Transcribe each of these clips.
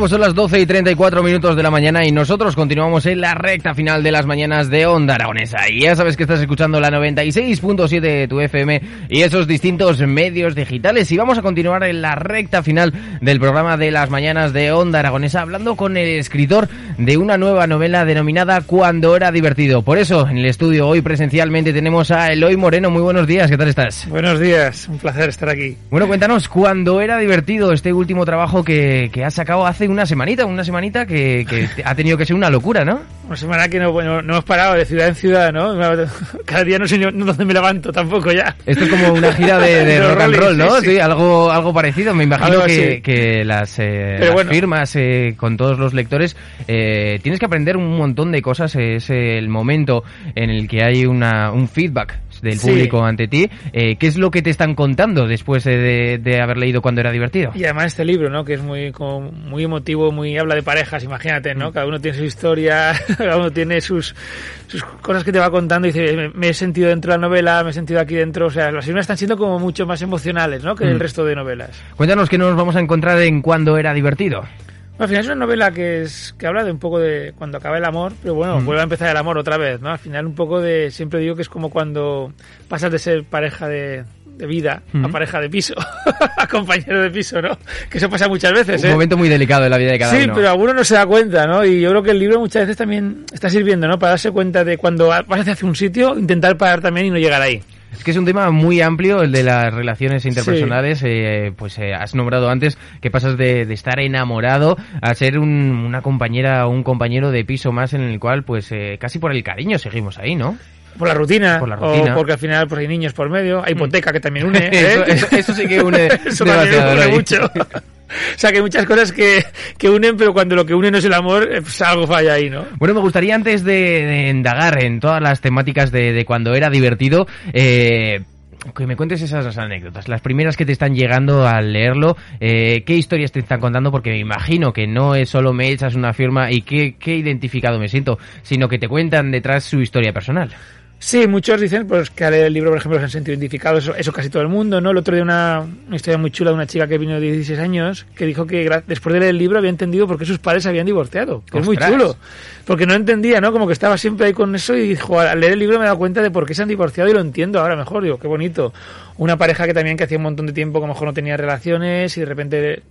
Bueno, pues son las 12 y 34 minutos de la mañana y nosotros continuamos en la recta final de las mañanas de Onda Aragonesa. Y ya sabes que estás escuchando la 96.7 de tu FM y esos distintos medios digitales. Y vamos a continuar en la recta final del programa de las mañanas de Onda Aragonesa hablando con el escritor de una nueva novela denominada Cuando era divertido. Por eso, en el estudio hoy presencialmente tenemos a Eloy Moreno. Muy buenos días, ¿qué tal estás? Buenos días, un placer estar aquí. Bueno, cuéntanos, Cuando era divertido este último trabajo que, que has sacado hace una semanita, una semanita que, que ha tenido que ser una locura, ¿no? Una semana que no, bueno, no hemos parado de ciudad en ciudad, ¿no? Cada día no sé dónde me levanto tampoco ya. Esto es como una gira de, de rock and roll, ¿no? Sí, algo, algo parecido. Me imagino que, que, las, eh, las firmas eh, con todos los lectores eh, tienes que aprender un montón de cosas. Es el momento en el que hay una, un feedback del público ante ti. Eh, ¿Qué es lo que te están contando después de, de, haber leído cuando era divertido? Y además este libro, ¿no? Que es muy, como, muy emotivo, muy habla de parejas, imagínate, ¿no? Mm. Cada uno tiene su historia, cada uno tiene sus, sus cosas que te va contando y dice, me, me, he sentido dentro de la novela, me he sentido aquí dentro. O sea, las firmas están siendo como mucho más emocionales, ¿no? Que mm. el resto de novelas. Cuéntanos qué nos vamos a encontrar en cuando era divertido. Al final es una novela que es que habla de un poco de cuando acaba el amor, pero bueno, mm. vuelve a empezar el amor otra vez, ¿no? Al final un poco de, siempre digo que es como cuando pasas de ser pareja de, de vida mm. a pareja de piso, a compañero de piso, ¿no? Que eso pasa muchas veces, Un ¿eh? momento muy delicado de la vida de cada sí, uno. Sí, pero alguno no se da cuenta, ¿no? Y yo creo que el libro muchas veces también está sirviendo, ¿no? Para darse cuenta de cuando vas hacia un sitio, intentar parar también y no llegar ahí. Es que es un tema muy amplio el de las relaciones interpersonales. Sí. Eh, pues eh, has nombrado antes que pasas de, de estar enamorado a ser un, una compañera o un compañero de piso más en el cual, pues eh, casi por el cariño seguimos ahí, ¿no? Por la rutina, por la rutina. o porque al final pues, hay niños por medio, hay hipoteca que también une. ¿eh? eso, eso, eso, sí que une. eso también une mucho. O sea, que hay muchas cosas que, que, unen, pero cuando lo que une no es el amor, pues algo falla ahí, ¿no? Bueno, me gustaría antes de, de indagar en todas las temáticas de, de cuando era divertido, eh, que me cuentes esas anécdotas, las primeras que te están llegando al leerlo, eh, qué historias te están contando, porque me imagino que no es solo me echas una firma y qué, qué identificado me siento, sino que te cuentan detrás su historia personal. Sí, muchos dicen pues que al leer el libro, por ejemplo, se han sentido identificados, eso, eso, casi todo el mundo, ¿no? El otro día una, una historia muy chula de una chica que vino de 16 años, que dijo que después de leer el libro había entendido por qué sus padres se habían divorciado, que es muy chulo, porque no entendía, ¿no? Como que estaba siempre ahí con eso y dijo, al leer el libro me he dado cuenta de por qué se han divorciado y lo entiendo ahora mejor, digo, qué bonito. Una pareja que también que hacía un montón de tiempo que a lo mejor no tenía relaciones y de repente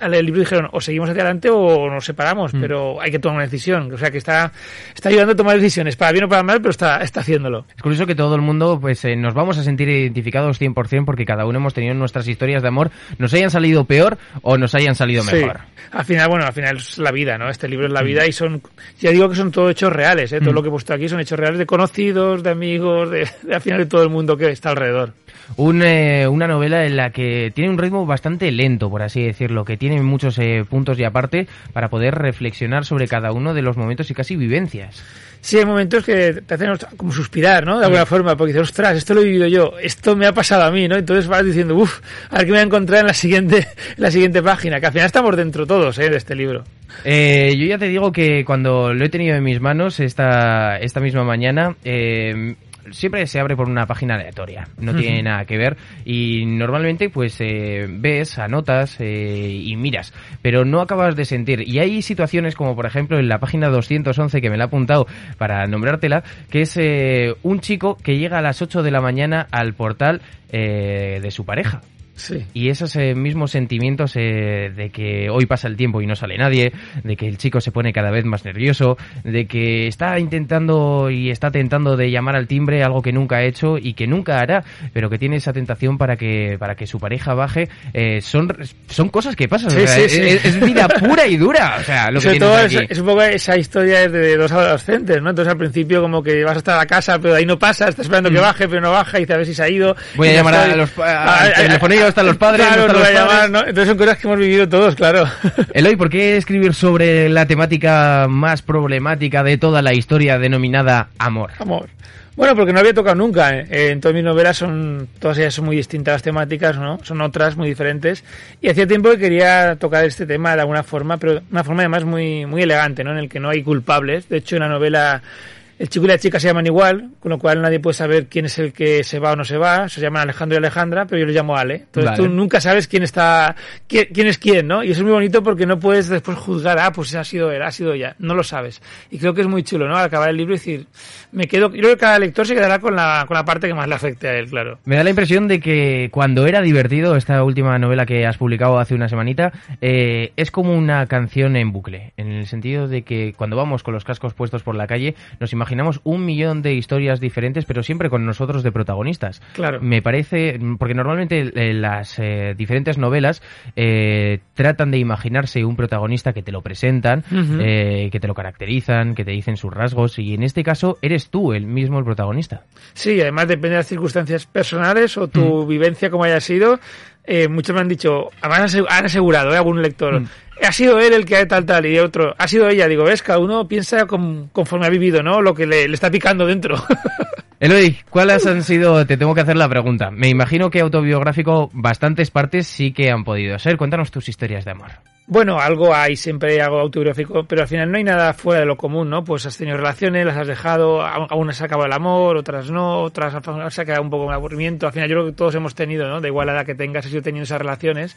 al leer el libro dijeron o seguimos hacia adelante o nos separamos, mm. pero hay que tomar una decisión. O sea que está, está ayudando a tomar decisiones, para bien o para mal, pero está, está haciéndolo. Es curioso que todo el mundo pues eh, nos vamos a sentir identificados 100% porque cada uno hemos tenido nuestras historias de amor, nos hayan salido peor o nos hayan salido mejor. Sí. Al final, bueno, al final es la vida, ¿no? Este libro es la vida y son, ya digo que son todo hechos reales, ¿eh? Todo mm. lo que he puesto aquí son hechos reales de conocidos, de amigos, de, de al final de todo el mundo que está alrededor. Un, eh, una novela en la que tiene un ritmo bastante lento, por así decirlo, que tiene muchos eh, puntos y aparte para poder reflexionar sobre cada uno de los momentos y casi vivencias. Sí, hay momentos que te hacen como suspirar, ¿no? De alguna sí. forma, porque dices, ostras, esto lo he vivido yo, esto me ha pasado a mí, ¿no? Entonces vas diciendo, uff, a ver qué me voy a encontrar en la siguiente, en la siguiente página, que al final estamos dentro todos, ¿eh? De este libro. Eh, yo ya te digo que cuando lo he tenido en mis manos esta, esta misma mañana, eh, siempre se abre por una página aleatoria, no tiene nada que ver y normalmente pues eh, ves, anotas eh, y miras, pero no acabas de sentir. Y hay situaciones como por ejemplo en la página 211 que me la he apuntado para nombrártela, que es eh, un chico que llega a las 8 de la mañana al portal eh, de su pareja. Sí. Y esos eh, mismos sentimientos eh, de que hoy pasa el tiempo y no sale nadie, de que el chico se pone cada vez más nervioso, de que está intentando y está tentando de llamar al timbre algo que nunca ha hecho y que nunca hará, pero que tiene esa tentación para que para que su pareja baje, eh, son son cosas que pasan. Sí, o sea, sí, es, vida pura y dura. O sea, lo que todo es, es un poco esa historia de dos adolescentes, ¿no? Entonces al principio como que vas hasta la casa, pero ahí no pasa, estás esperando que baje, pero no baja, y dices a ver si se ha ido. Mm. Voy a llamar a los al telefonillo, están los padres, Claro, no están no los a llamar, padres. ¿no? Entonces son cosas que hemos vivido todos, claro. Eloy, ¿por qué escribir sobre la temática más problemática de toda la historia denominada amor? Amor. Bueno, porque no había tocado nunca. ¿eh? Eh, En todas mis novelas son, todas ellas son muy distintas las temáticas, ¿no? Son otras muy diferentes. Y hacía tiempo que quería tocar este tema de alguna forma, pero una forma además muy, muy elegante, ¿no? En el que no hay culpables. De hecho, en la novela el chico y la chica se llaman igual, con lo cual nadie puede saber quién es el que se va o no se va. Se llaman Alejandro y Alejandra, pero yo les llamo Ale. Entonces Vale. tú nunca sabes quién está, quién, quién es quién, ¿no? Y eso es muy bonito porque no puedes después juzgar, ah, pues ha sido él, ha sido ella. No lo sabes. Y creo que es muy chulo, ¿no? Al acabar el libro decir, me quedo, yo creo que cada lector se quedará con la, con la parte que más le afecte a él, claro. Me da la impresión de que cuando era divertido, esta última novela que has publicado hace una semanita, eh, es como una canción en bucle, en el sentido de que cuando vamos con los cascos puestos por la calle, nos imaginamos un millón de historias diferentes, pero siempre con nosotros de protagonistas. Claro. Me parece, porque normalmente eh, las eh, diferentes novelas eh, tratan de imaginarse un protagonista que te lo presentan, eh, que te lo caracterizan, que te dicen sus rasgos, y en este caso eres tú el mismo el protagonista. Sí, además depende de las circunstancias personales o tu vivencia como haya sido. Eh, muchos me han dicho, además han ase- han asegurado, ¿eh? algún lector, Mm. Ha sido él el que ha tal tal y otro, ha sido ella. Digo, ves, cada uno piensa con- conforme ha vivido, ¿no? Lo que le, le está picando dentro. Eloy, ¿cuáles han sido? Te tengo que hacer la pregunta. Me imagino que autobiográfico bastantes partes sí que han podido ser. Cuéntanos tus historias de amor. Bueno, algo hay, siempre hay algo autobiográfico, pero al final no hay nada fuera de lo común, ¿no? Pues has tenido relaciones, las has dejado, algunas se ha acabado el amor, otras no, otras se ha quedado un poco en aburrimiento. Al final yo creo que todos hemos tenido, ¿no? Da igual la edad que tengas, has ido teniendo esas relaciones.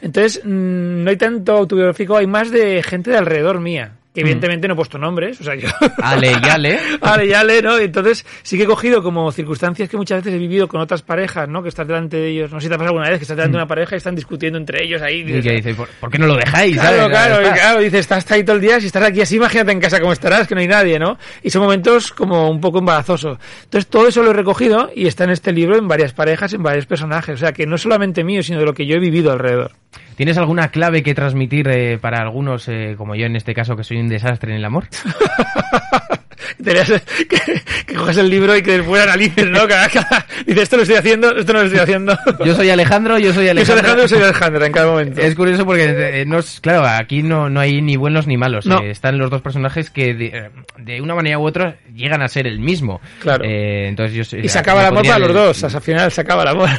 Entonces, mm, no hay tanto autobiográfico, hay más de gente de alrededor mía, que evidentemente no he puesto nombres, o sea, yo... Ale y Ale. Ale, ya le, ¿no? Entonces, sí que he cogido como circunstancias que muchas veces he vivido con otras parejas, ¿no? Que estás delante de ellos, no sé si te ha pasado alguna vez, que estás delante de una pareja y están discutiendo entre ellos ahí. Y que dice, ¿por, por qué no lo dejáis? Claro, ¿sabes? claro, y Está. claro, dices, estás ahí todo el día, si estás aquí así, imagínate en casa cómo estarás, que no hay nadie, ¿no? Y son momentos como un poco embarazosos. Entonces, todo eso lo he recogido y está en este libro en varias parejas, en varios personajes. O sea, que no solamente mío, sino de lo que yo he vivido alrededor. ¿Tienes alguna clave que transmitir eh, para algunos, eh, como yo en este caso, que soy un desastre en el amor? Tenías que, que coges el libro y que después analices, ¿no? Cada- cada- dices, esto lo estoy haciendo, esto no lo estoy haciendo. Yo soy Alejandro, yo soy Yo soy Alejandro. Alejandro, yo soy Alejandra en cada momento. Es curioso porque, eh, no es- claro, aquí no, no hay ni buenos ni malos. No. eh, están los dos personajes que de, eh, de una manera u otra llegan a ser el mismo. Claro. Eh, entonces yo, Y se acaba el amor para los dos, al final se acaba el amor.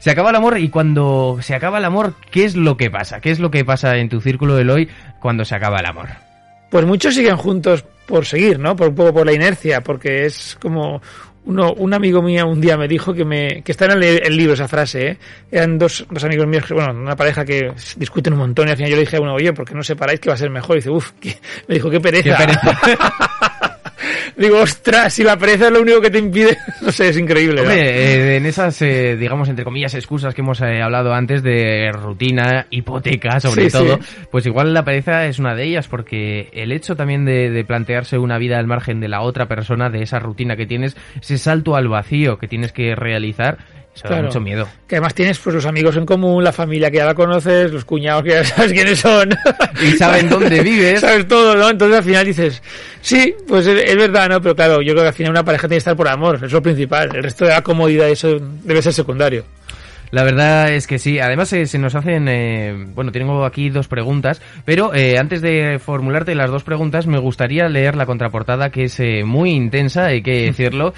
Se acaba el amor y cuando se acaba el amor, ¿qué es lo que pasa? ¿Qué es lo que pasa en tu círculo de hoy cuando se acaba el amor? Pues muchos siguen juntos por seguir, ¿no? Por un poco por la inercia, porque es como uno, un amigo mío un día me dijo que me que está en el, el libro esa frase, ¿eh? Eran dos, dos amigos míos, que, bueno, una pareja que discuten un montón y al final yo le dije a uno, oye, ¿por qué no separáis que va a ser mejor? Y dice, uff, me dijo, qué pereza. Qué pereza. Digo, ostras, si la pereza es lo único que te impide, no sé, es increíble. ¿no? Hombre, eh, en esas, eh, digamos, entre comillas, excusas que hemos eh, hablado antes de rutina, hipoteca, sobre Sí, todo, sí. pues igual la pereza es una de ellas, porque el hecho también de, de plantearse una vida al margen de la otra persona, de esa rutina que tienes, ese salto al vacío que tienes que realizar, eso da mucho miedo. Que además tienes pues los amigos en común, la familia que ya la conoces, los cuñados que ya sabes quiénes son. Y saben dónde vives. Sabes todo, ¿no? Entonces al final dices, sí, pues es, es verdad, ¿no? Pero claro, yo creo que al final una pareja tiene que estar por amor, eso es lo principal. El resto de la comodidad eso debe ser secundario. La verdad es que sí. Además, eh, se nos hacen. eh, bueno, tengo aquí dos preguntas. Pero eh, antes de formularte las dos preguntas, me gustaría leer la contraportada, que es eh, muy intensa, hay que decirlo.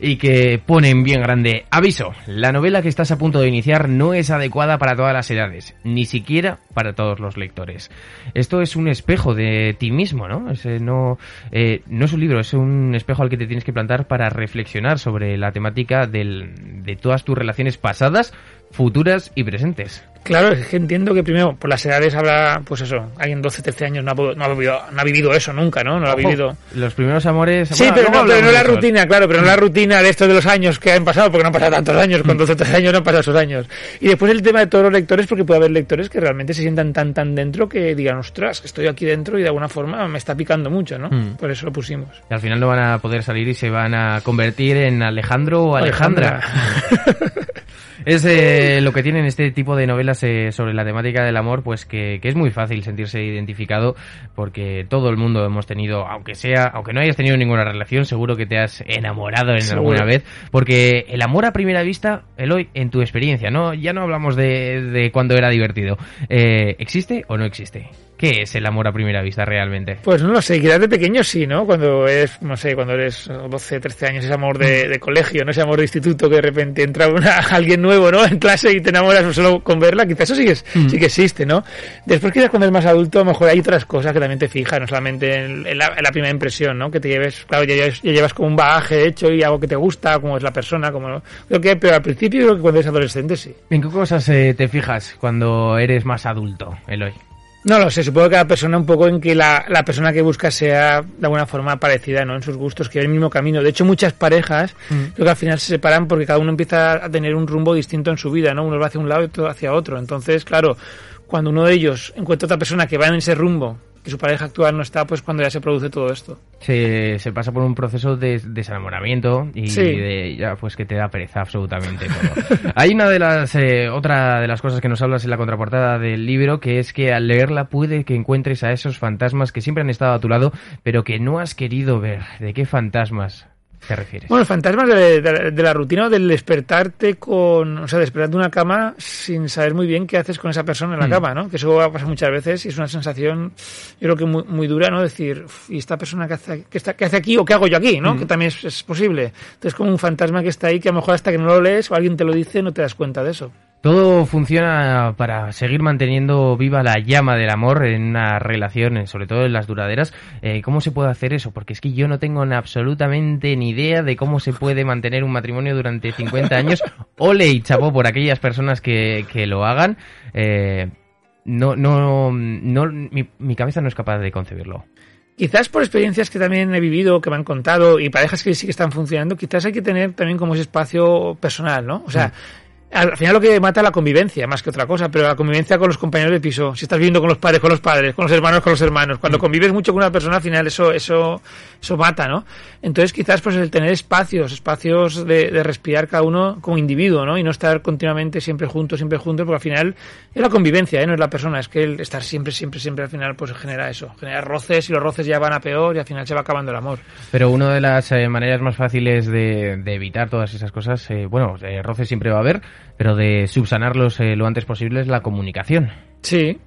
Y que pone en bien grande. Aviso: la novela que estás a punto de iniciar no es adecuada para todas las edades, ni siquiera para todos los lectores. Esto es un espejo de ti mismo, ¿no? Es, no, eh, no es un libro, es un espejo al que te tienes que plantar para reflexionar sobre la temática del- de todas tus relaciones pasadas, futuras y presentes. Claro, es que entiendo que primero, por las edades habrá, pues eso, alguien 12, 13 años no ha, no ha vivido, no ha vivido eso nunca, ¿no? No lo ha vivido. Los primeros amores... Sí, bueno, pero no, pero no la rutina, claro, pero no la rutina de estos de los años que han pasado, porque no han pasado tantos años, con 12 o 13 años no han pasado esos años. Y después el tema de todos los lectores, porque puede haber lectores que realmente se sientan tan tan dentro que digan, ostras, que estoy aquí dentro y de alguna forma me está picando mucho, ¿no? Mm. Por eso lo pusimos. Y al final no van a poder salir y se van a convertir en Alejandro o Alejandra. Es eh, lo que tienen este tipo de novelas eh, sobre la temática del amor, pues que, que es muy fácil sentirse identificado porque todo el mundo hemos tenido, aunque sea, aunque no hayas tenido ninguna relación, seguro que te has enamorado en Seguro. alguna vez, porque el amor a primera vista, Eloy, en tu experiencia, no, ya no hablamos de, de cuando era divertido, eh, ¿existe o no existe? ¿Qué es el amor a primera vista realmente? Pues no lo sé, quizás de pequeño sí, ¿no? Cuando eres, no sé, cuando eres 12, 13 años, ese amor de, de colegio, no ese amor de instituto que de repente entra una, alguien nuevo, ¿no? En clase y te enamoras solo con verla, quizás eso sí que, es- sí que existe, ¿no? Después quizás cuando eres más adulto, a lo mejor hay otras cosas que también te fijan, no solamente en, en la, en la primera impresión, ¿no? Que te lleves, claro, ya, llevas- ya llevas como un bagaje hecho y algo que te gusta, como es la persona, como... Creo que, pero al principio creo que cuando eres adolescente sí. ¿En qué cosas eh, te fijas cuando eres más adulto, Eloy? No lo sé, supongo que cada persona un poco en que la, la persona que busca sea de alguna forma parecida, ¿no? En sus gustos, que va el mismo camino. De hecho, muchas parejas creo que al final se separan porque cada uno empieza a tener un rumbo distinto en su vida, ¿no? Uno va hacia un lado y otro hacia otro. Entonces, claro, cuando uno de ellos encuentra otra persona que va en ese rumbo, que su pareja actual no está, pues cuando ya se produce todo esto. Se, se pasa por un proceso de desenamoramiento y Sí. de, ya pues que te da pereza absolutamente todo. Hay una de las eh, otra de las cosas que nos hablas en la contraportada del libro que es que al leerla puede que encuentres a esos fantasmas que siempre han estado a tu lado pero que no has querido ver. ¿De qué fantasmas te refieres? Bueno, fantasmas de, de- de la rutina o del despertarte con, o sea, despertarte de una cama sin saber muy bien qué haces con esa persona en la Mm. cama, ¿no? Que eso va a pasar muchas veces y es una sensación, yo creo que muy, muy dura, ¿no? Decir, "Uf, ¿y esta persona qué hace, qué está, qué hace aquí o qué hago yo aquí, ¿no? Que también es, es posible. Entonces, como un fantasma que está ahí que a lo mejor hasta que no lo lees o alguien te lo dice no te das cuenta de eso. Todo funciona para seguir manteniendo viva la llama del amor en una relación, eh, sobre todo en las duraderas. Eh, ¿Cómo se puede hacer eso? Porque es que yo no tengo absolutamente ni idea de cómo se puede mantener un matrimonio durante 50 años. Ole y chapó por aquellas personas que, que lo hagan. Eh, no, no, no, mi, mi cabeza no es capaz de concebirlo. Quizás por experiencias que también he vivido, que me han contado, y parejas que sí que están funcionando, quizás hay que tener también como ese espacio personal, ¿no? O sea, al final lo que mata es la convivencia, más que otra cosa, pero la convivencia con los compañeros de piso, si estás viviendo con los padres, con los padres, con los hermanos, con los hermanos, cuando convives mucho con una persona, al final eso, eso, eso mata, ¿no? Entonces quizás pues el tener espacios, espacios de, de respirar cada uno como individuo, ¿no? Y no estar continuamente siempre juntos, siempre juntos, porque al final es la convivencia, ¿eh? No es la persona, es que el estar siempre, siempre, siempre al final pues genera eso, genera roces y los roces ya van a peor y al final se va acabando el amor. Pero una de las eh, maneras más fáciles de, de evitar todas esas cosas, eh, bueno, eh, roces siempre va a haber, pero de subsanarlos eh, lo antes posible es la comunicación. Sí,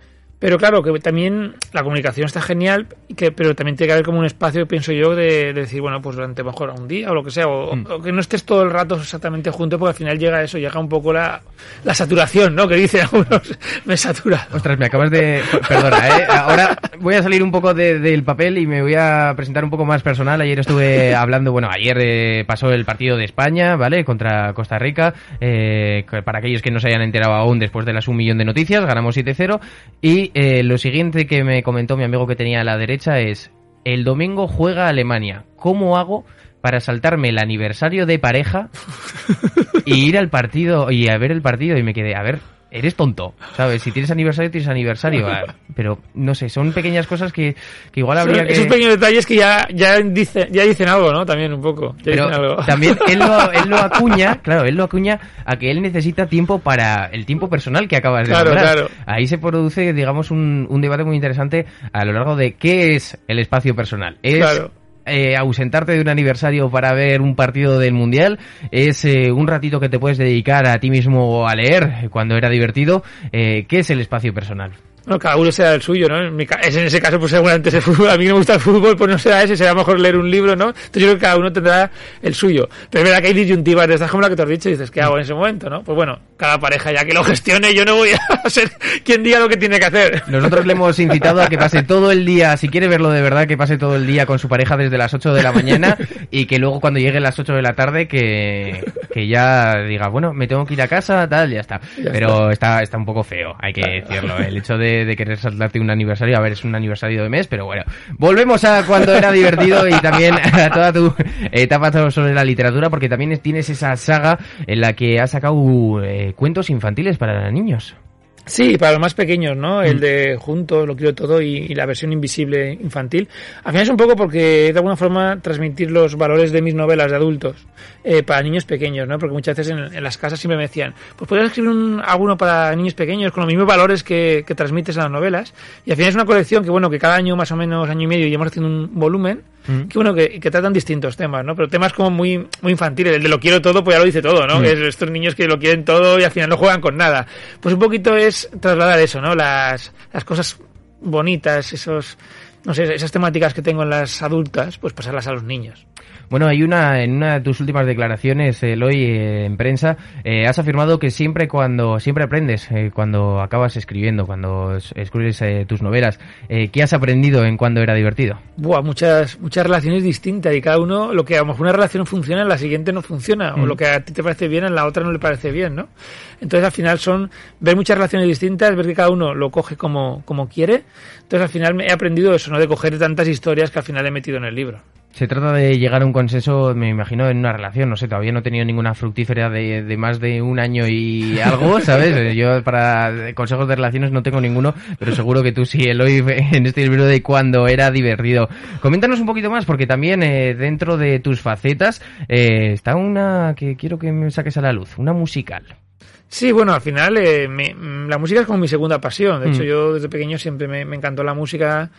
pero claro, que también la comunicación está genial, que, pero también tiene que haber como un espacio, pienso yo, de, de decir, bueno, pues durante mejor un día o lo que sea, o, Mm. o que no estés todo el rato exactamente juntos, porque al final llega eso, llega un poco la, la saturación, ¿no? Que dicen algunos, me satura. Ostras, me acabas de... Perdona, ¿eh? Ahora voy a salir un poco de- del papel y me voy a presentar un poco más personal. Ayer estuve hablando, bueno, ayer eh, pasó el partido de España, ¿vale? Contra Costa Rica. Eh, para aquellos que no se hayan enterado aún después de las un millón de noticias, ganamos 7-0. Y eh, lo siguiente que me comentó mi amigo que tenía a la derecha es, el domingo juega Alemania. ¿Cómo hago para saltarme el aniversario de pareja y ir al partido y a ver el partido? Y me quedé, a ver, eres tonto, ¿sabes? Si tienes aniversario, tienes aniversario. Pero no sé, son pequeñas cosas que, que igual habría que... Esos pequeños detalles que ya, ya, dice, ya dicen algo, ¿no? También un poco. Ya Pero dicen algo. también él lo, él lo acuña, claro, él lo acuña a que él necesita tiempo para el tiempo personal que acabas de Claro, nombrar. claro. Ahí se produce, digamos, un, un debate muy interesante a lo largo de qué es el espacio personal. Es Claro. Eh, ausentarte de un aniversario para ver un partido del Mundial, es eh, un ratito que te puedes dedicar a ti mismo a leer cuando era divertido. Eh, ¿Qué es el espacio personal? Bueno, cada uno será el suyo, ¿no? En, mi ca- es en ese caso, pues seguramente es el fútbol. A mí no me gusta el fútbol, pues no será ese, será mejor leer un libro, ¿no? Entonces yo creo que cada uno tendrá el suyo. Pero es verdad que hay disyuntivas de estas como la que te has dicho y dices, ¿qué hago en ese momento, no? Pues bueno, cada pareja ya que lo gestione, yo no voy a ser quien diga lo que tiene que hacer. Nosotros le hemos incitado a que pase todo el día, si quiere verlo de verdad, que pase todo el día con su pareja desde las 8 de la mañana y que luego cuando llegue las 8 de la tarde que, que ya diga, bueno, me tengo que ir a casa, tal, ya está. Ya Pero está, está un poco feo, hay que decirlo. El hecho de, de querer saltarte un aniversario, a ver, es un aniversario de mes, pero bueno. Volvemos a cuando era divertido y también a toda tu etapa sobre la literatura, porque también tienes esa saga en la que has sacado eh, cuentos infantiles para niños. Sí, para los más pequeños, ¿no? El de Juntos, Lo quiero todo y, y la versión invisible infantil. Al final es un poco porque de alguna forma transmitir los valores de mis novelas de adultos eh, para niños pequeños, ¿no? Porque muchas veces en, en las casas siempre me decían, pues podrías escribir un, alguno para niños pequeños con los mismos valores que, que transmites en las novelas. Y al final es una colección que, bueno, que cada año más o menos, año y medio, iremos haciendo un volumen Mm. que bueno que, que tratan distintos temas no pero temas como muy muy infantiles el de lo quiero todo pues ya lo dice todo no Mm. que es estos niños que lo quieren todo y al final no juegan con nada. Pues un poquito es trasladar eso no las las cosas bonitas esos no sé esas temáticas que tengo en las adultas pues pasarlas a los niños Bueno, hay una en una de tus últimas declaraciones, Eloy, eh, en prensa, eh, has afirmado que siempre cuando siempre aprendes eh, cuando acabas escribiendo, cuando es- escribes eh, tus novelas. Eh, ¿Qué has aprendido en cuando era divertido? Buah, muchas, muchas relaciones distintas y cada uno, lo que a lo mejor una relación funciona, en la siguiente no funciona, o Mm. lo que a ti te parece bien, en la otra no le parece bien, ¿no? Entonces al final son ver muchas relaciones distintas, ver que cada uno lo coge como, como quiere. Entonces al final me he aprendido eso, ¿no? De coger tantas historias que al final he metido en el libro. Se trata de llegar a un consenso, me imagino, en una relación. No sé, todavía no he tenido ninguna fructífera de, de más de un año y algo, ¿sabes? Yo para consejos de relaciones no tengo ninguno, pero seguro que tú sí, Eloy, en este libro de cuando era divertido. Coméntanos un poquito más, porque también eh, dentro de tus facetas eh, está una que quiero que me saques a la luz, una musical. Sí, bueno, al final eh, me- la música es como mi segunda pasión. De hecho, Mm. yo desde pequeño siempre me, me encantó la música.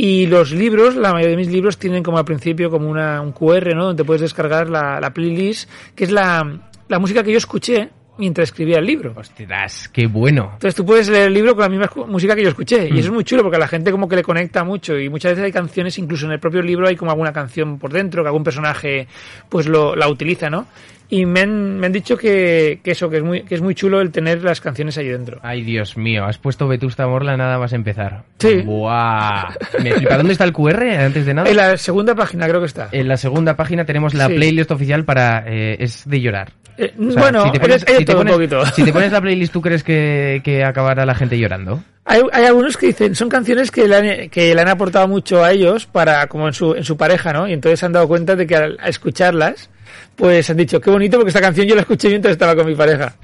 Y los libros, la mayoría de mis libros tienen como al principio como una, un QR, ¿no? Donde puedes descargar la, la playlist, que es la, la música que yo escuché mientras escribía el libro. Ostras, qué bueno. Entonces tú puedes leer el libro con la misma música que yo escuché. Mm. Y eso es muy chulo porque a la gente como que le conecta mucho. Y muchas veces hay canciones, incluso en el propio libro hay como alguna canción por dentro, que algún personaje pues lo, la utiliza, ¿no? Y me han, me han dicho que, que eso, que es, muy, que es muy chulo el tener las canciones ahí dentro. Ay, Dios mío, has puesto Vetusta Morla nada más empezar. Sí. Buah. Me flipa. ¿Dónde está el QR antes de nada? En la segunda página creo que está. En la segunda página tenemos la Sí. playlist oficial para... eh, es de llorar. Eh, O sea, bueno, si te pones, si te un poquito. si te pones la playlist, ¿tú crees que, que acabará la gente llorando? Hay, hay algunos que dicen, son canciones que le, han, que le han aportado mucho a ellos para como en su, en su pareja, ¿no? Y entonces se han dado cuenta de que al escucharlas, pues han dicho, qué bonito porque esta canción yo la escuché mientras estaba con mi pareja.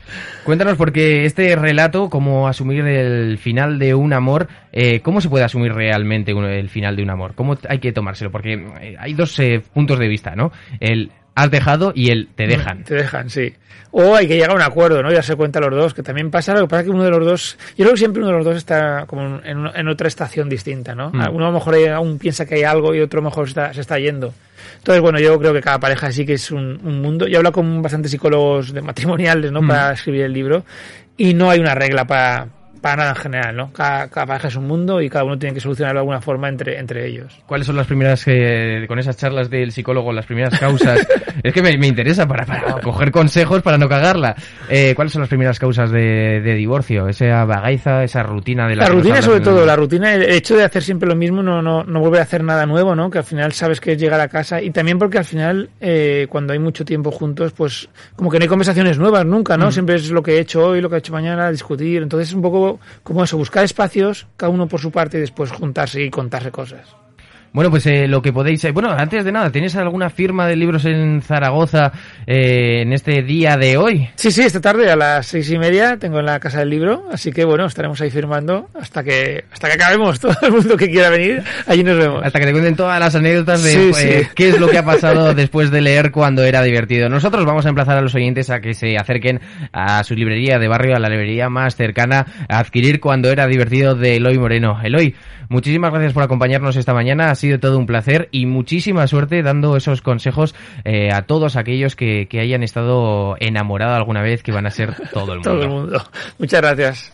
Cuéntanos, porque este relato, cómo asumir el final de un amor, eh, ¿cómo se puede asumir realmente el final de un amor? ¿Cómo hay que tomárselo? Porque eh, hay dos eh, puntos de vista, ¿no? El has dejado y el te dejan. Te dejan, sí. O hay que llegar a un acuerdo, ¿no? Ya se cuenta los dos, que también pasa, lo que pasa es que uno de los dos, yo creo que siempre uno de los dos está como en, otra estación distinta, ¿no? Mm. Uno a lo mejor hay- aún piensa que hay algo y otro a lo mejor está- se está yendo. Entonces, bueno, yo creo que cada pareja sí que es un, un mundo. Yo hablo con bastantes psicólogos de matrimoniales, ¿no? Mm. Para escribir el libro. Y no hay una regla para, para nada en general, ¿no? Cada, cada pareja es un mundo y cada uno tiene que solucionarlo de alguna forma entre, entre ellos. ¿Cuáles son las primeras, eh, con esas charlas del psicólogo, las primeras causas? es que me, me interesa para, para coger consejos para no cagarla. Eh, ¿Cuáles son las primeras causas de, de divorcio? Esa bagaiza, esa rutina de la La rutina sobre todo, la rutina, el hecho de hacer siempre lo mismo, no, no, no volver a hacer nada nuevo, ¿no? Que al final sabes que es llegar a casa y también porque al final, eh, cuando hay mucho tiempo juntos, pues como que no hay conversaciones nuevas nunca, ¿no? Siempre es lo que he hecho hoy, lo que he hecho mañana, discutir. Entonces es un poco como eso, buscar espacios, cada uno por su parte y después juntarse y contarse cosas. Bueno, pues eh, lo que podéis... eh, bueno, antes de nada, ¿tenéis alguna firma de libros en Zaragoza eh, en este día de hoy? Sí, sí, esta tarde a las seis y media tengo en la casa del libro, así que bueno, estaremos ahí firmando hasta que, hasta que acabemos. Todo el mundo que quiera venir, allí nos vemos. Hasta que te cuenten todas las anécdotas de Sí, sí. qué es lo que ha pasado después de leer cuando era divertido. Nosotros vamos a emplazar a los oyentes a que se acerquen a su librería de barrio, a la librería más cercana, a adquirir cuando era divertido de Eloy Moreno. Eloy, muchísimas gracias por acompañarnos esta mañana. Ha sido todo un placer y muchísima suerte dando esos consejos eh, a todos aquellos que, que hayan estado enamorados alguna vez, que van a ser todo el mundo. Todo el mundo. Muchas gracias.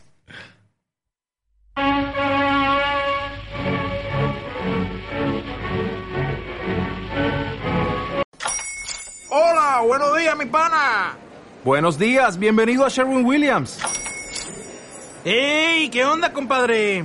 Hola, buenos días, mi pana. Buenos días, bienvenido a Sherwin Williams. ¡Ey! ¿Qué onda, compadre?